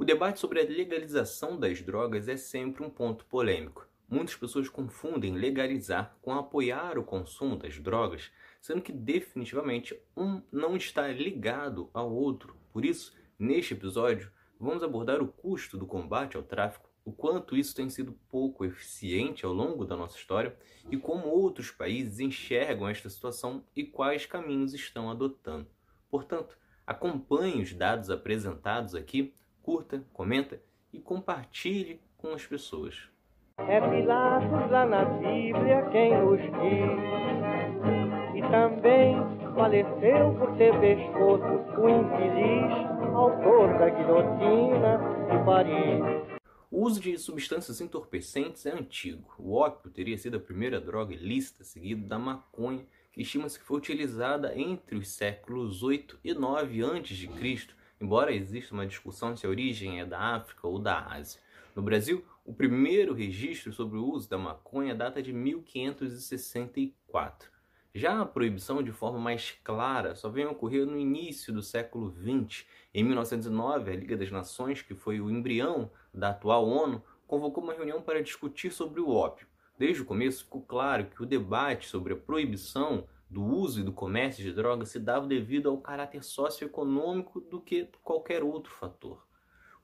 O debate sobre a legalização das drogas é sempre um ponto polêmico. Muitas pessoas confundem legalizar com apoiar o consumo das drogas, sendo que definitivamente um não está ligado ao outro. Por isso, neste episódio, vamos abordar o custo do combate ao tráfico, o quanto isso tem sido pouco eficiente ao longo da nossa história e como outros países enxergam esta situação e quais caminhos estão adotando. Portanto, acompanhe os dados apresentados aqui, curta, comenta e compartilhe com as pessoas. É Pilatos lá na Bíblia quem nos diz. E também faleceu por ter pescoço o infeliz autor da guilhotina de Paris. O uso de substâncias entorpecentes é antigo. O ópio teria sido a primeira droga ilícita, seguido da maconha, que estima-se que foi utilizada entre os séculos 8 e 9 a.C., embora exista uma discussão se a origem é da África ou da Ásia. No Brasil, o primeiro registro sobre o uso da maconha data de 1564. Já a proibição de forma mais clara só vem a ocorrer no início do século XX. Em 1909, a Liga das Nações, que foi o embrião da atual ONU, convocou uma reunião para discutir sobre o ópio. Desde o começo ficou claro que o debate sobre a proibição do uso e do comércio de drogas se dava devido ao caráter socioeconômico do que qualquer outro fator.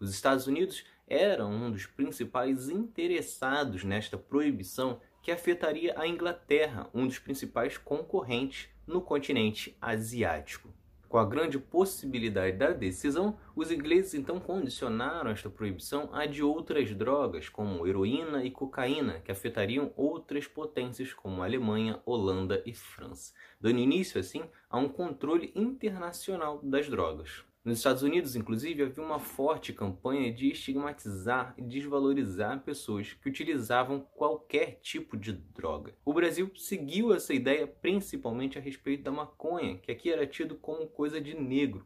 Os Estados Unidos eram um dos principais interessados nesta proibição que afetaria a Inglaterra, um dos principais concorrentes no continente asiático. Com a grande possibilidade da decisão, os ingleses então condicionaram esta proibição a de outras drogas, como heroína e cocaína, que afetariam outras potências como Alemanha, Holanda e França, dando início assim a um controle internacional das drogas. Nos Estados Unidos, inclusive, havia uma forte campanha de estigmatizar e desvalorizar pessoas que utilizavam qualquer tipo de droga. O Brasil seguiu essa ideia principalmente a respeito da maconha, que aqui era tido como coisa de negro,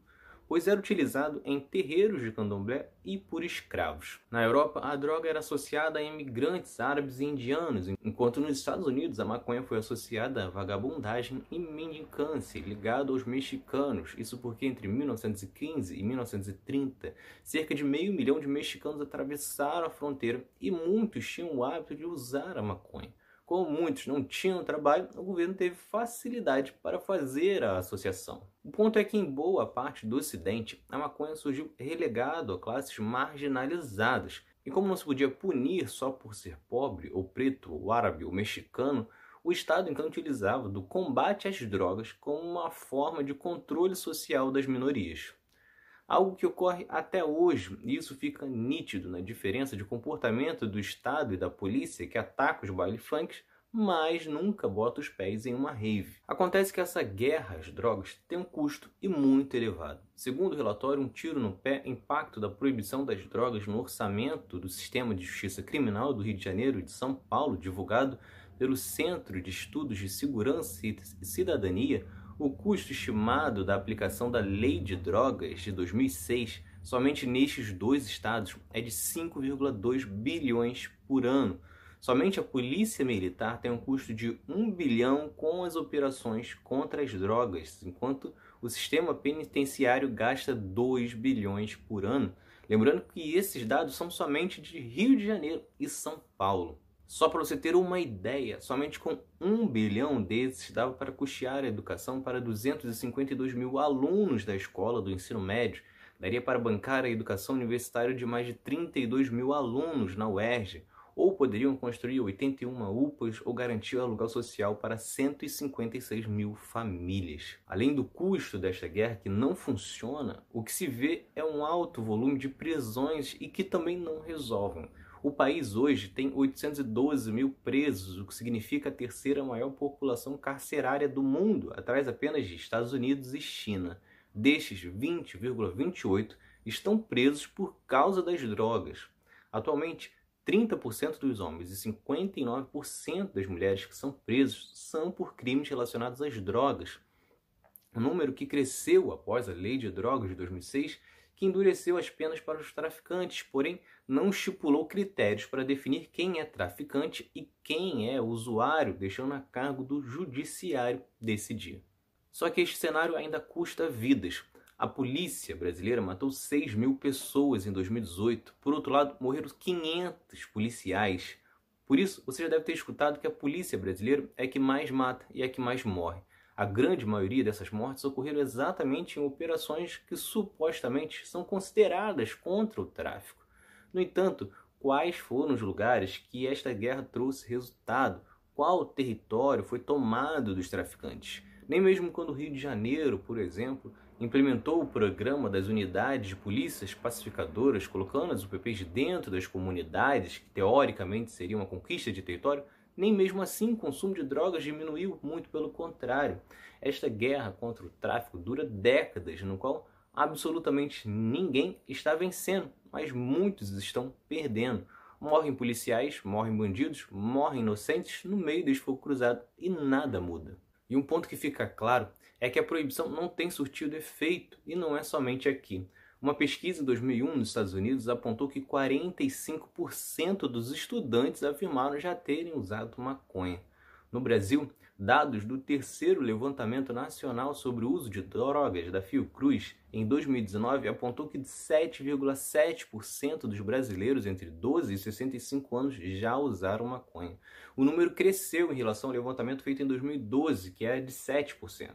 pois era utilizado em terreiros de candomblé e por escravos. Na Europa, a droga era associada a imigrantes árabes e indianos, enquanto nos Estados Unidos a maconha foi associada à vagabundagem e mendicância, ligado aos mexicanos. Isso porque entre 1915 e 1930, cerca de meio milhão de mexicanos atravessaram a fronteira e muitos tinham o hábito de usar a maconha. Como muitos não tinham trabalho, o governo teve facilidade para fazer a associação. O ponto é que em boa parte do Ocidente, a maconha surgiu relegado a classes marginalizadas. E como não se podia punir só por ser pobre, ou preto, ou árabe, ou mexicano, o Estado então utilizava do combate às drogas como uma forma de controle social das minorias. Algo que ocorre até hoje, e isso fica nítido na diferença de comportamento do Estado e da polícia que ataca os baile funks, mas nunca bota os pés em uma rave. Acontece que essa guerra às drogas tem um custo e muito elevado. Segundo o relatório Um Tiro no Pé, impacto da proibição das drogas no orçamento do Sistema de Justiça Criminal do Rio de Janeiro e de São Paulo, divulgado pelo Centro de Estudos de Segurança e Cidadania, o custo estimado da aplicação da Lei de Drogas de 2006 somente nestes dois estados é de 5,2 bilhões por ano. Somente a Polícia Militar tem um custo de 1 bilhão com as operações contra as drogas, enquanto o sistema penitenciário gasta 2 bilhões por ano. Lembrando que esses dados são somente de Rio de Janeiro e São Paulo. Só para você ter uma ideia, somente com um bilhão desses dava para custear a educação para 252 mil alunos da escola do ensino médio, daria para bancar a educação universitária de mais de 32 mil alunos na UERJ, ou poderiam construir 81 UPAs ou garantir o aluguel social para 156 mil famílias. Além do custo desta guerra que não funciona, o que se vê é um alto volume de prisões e que também não resolvem. O país hoje tem 812 mil presos, o que significa a terceira maior população carcerária do mundo, atrás apenas de Estados Unidos e China. Destes, 20,28 estão presos por causa das drogas. Atualmente, 30% dos homens e 59% das mulheres que são presos são por crimes relacionados às drogas. Um número que cresceu após a Lei de Drogas de 2006 que endureceu as penas para os traficantes, porém não estipulou critérios para definir quem é traficante e quem é usuário, deixando a cargo do judiciário decidir. Só que este cenário ainda custa vidas. A polícia brasileira matou 6 mil pessoas em 2018. Por outro lado, morreram 500 policiais. Por isso, você já deve ter escutado que a polícia brasileira é a que mais mata e é a que mais morre. A grande maioria dessas mortes ocorreram exatamente em operações que supostamente são consideradas contra o tráfico. No entanto, quais foram os lugares que esta guerra trouxe resultado? Qual território foi tomado dos traficantes? Nem mesmo quando o Rio de Janeiro, por exemplo, implementou o programa das unidades de polícias pacificadoras, colocando as UPPs dentro das comunidades, que teoricamente seria uma conquista de território, nem mesmo assim o consumo de drogas diminuiu, muito pelo contrário. Esta guerra contra o tráfico dura décadas, no qual absolutamente ninguém está vencendo, mas muitos estão perdendo. Morrem policiais, morrem bandidos, morrem inocentes no meio desse fogo cruzado e nada muda. E um ponto que fica claro é que a proibição não tem surtido efeito e não é somente aqui. Uma pesquisa em 2001 nos Estados Unidos apontou que 45% dos estudantes afirmaram já terem usado maconha. No Brasil, dados do terceiro levantamento nacional sobre o uso de drogas da Fiocruz em 2019 apontou que 7,7% dos brasileiros entre 12 e 65 anos já usaram maconha. O número cresceu em relação ao levantamento feito em 2012, que era de 7%.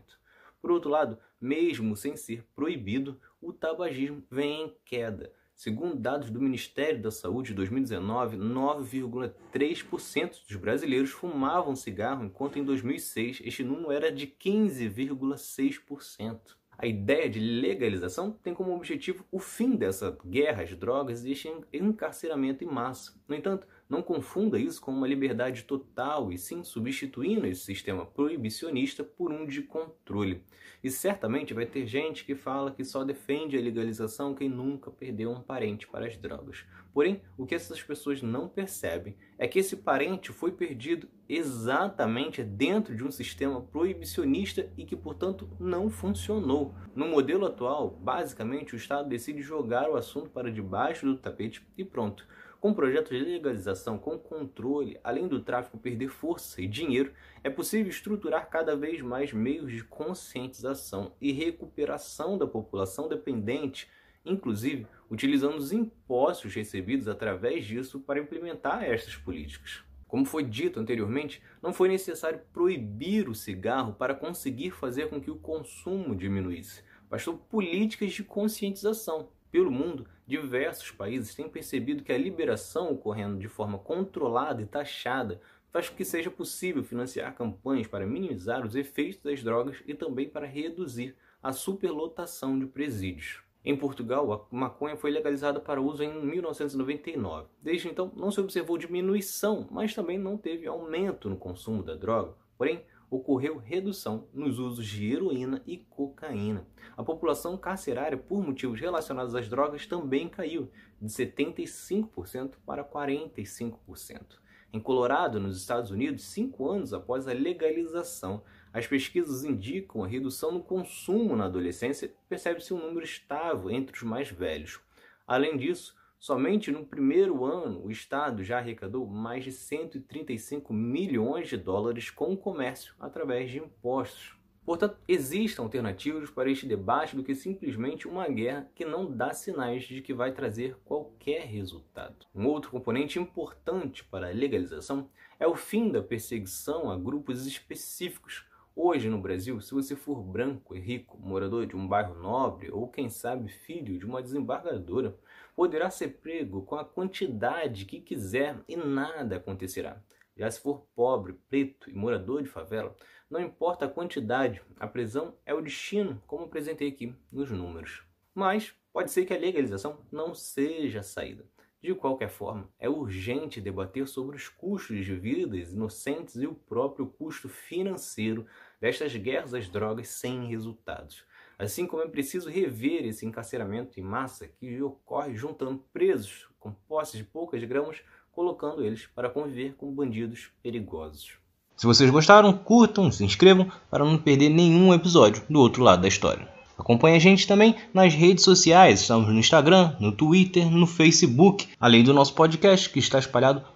Por outro lado, mesmo sem ser proibido, o tabagismo vem em queda. Segundo dados do Ministério da Saúde de 2019, 9,3% dos brasileiros fumavam cigarro, enquanto em 2006 este número era de 15,6%. A ideia de legalização tem como objetivo o fim dessa guerra às drogas e este encarceramento em massa. No entanto, não confunda isso com uma liberdade total e sim substituindo esse sistema proibicionista por um de controle. E certamente vai ter gente que fala que só defende a legalização quem nunca perdeu um parente para as drogas. Porém, o que essas pessoas não percebem é que esse parente foi perdido exatamente dentro de um sistema proibicionista e que, portanto, não funcionou. No modelo atual, basicamente o Estado decide jogar o assunto para debaixo do tapete e pronto. Com projetos de legalização com controle, além do tráfico perder força e dinheiro, é possível estruturar cada vez mais meios de conscientização e recuperação da população dependente, inclusive utilizando os impostos recebidos através disso para implementar estas políticas. Como foi dito anteriormente, não foi necessário proibir o cigarro para conseguir fazer com que o consumo diminuísse. Bastou políticas de conscientização, pelo mundo, diversos países têm percebido que a liberação ocorrendo de forma controlada e taxada faz com que seja possível financiar campanhas para minimizar os efeitos das drogas e também para reduzir a superlotação de presídios. Em Portugal, a maconha foi legalizada para uso em 1999. Desde então, não se observou diminuição, mas também não teve aumento no consumo da droga. Porém, ocorreu redução nos usos de heroína e cocaína. A população carcerária por motivos relacionados às drogas também caiu, de 75% para 45%. Em Colorado, nos Estados Unidos, cinco anos após a legalização, as pesquisas indicam a redução no consumo na adolescência, percebe-se um número estável entre os mais velhos. Além disso, Somente no primeiro ano, o Estado já arrecadou mais de 135 milhões de dólares com o comércio através de impostos. Portanto, existem alternativas para este debate do que simplesmente uma guerra que não dá sinais de que vai trazer qualquer resultado. Um outro componente importante para a legalização é o fim da perseguição a grupos específicos. Hoje no Brasil, se você for branco e rico, morador de um bairro nobre ou quem sabe filho de uma desembargadora, poderá ser prego com a quantidade que quiser e nada acontecerá. Já se for pobre, preto e morador de favela, não importa a quantidade, a prisão é o destino, como apresentei aqui nos números. Mas pode ser que a legalização não seja a saída. De qualquer forma, é urgente debater sobre os custos de vidas inocentes e o próprio custo financeiro destas guerras às drogas sem resultados. Assim como é preciso rever esse encarceramento em massa que ocorre juntando presos com posses de poucas gramas, colocando eles para conviver com bandidos perigosos. Se vocês gostaram, curtam, se inscrevam para não perder nenhum episódio do outro lado da história. Acompanhe a gente também nas redes sociais, estamos no Instagram, no Twitter, no Facebook, além do nosso podcast que está espalhado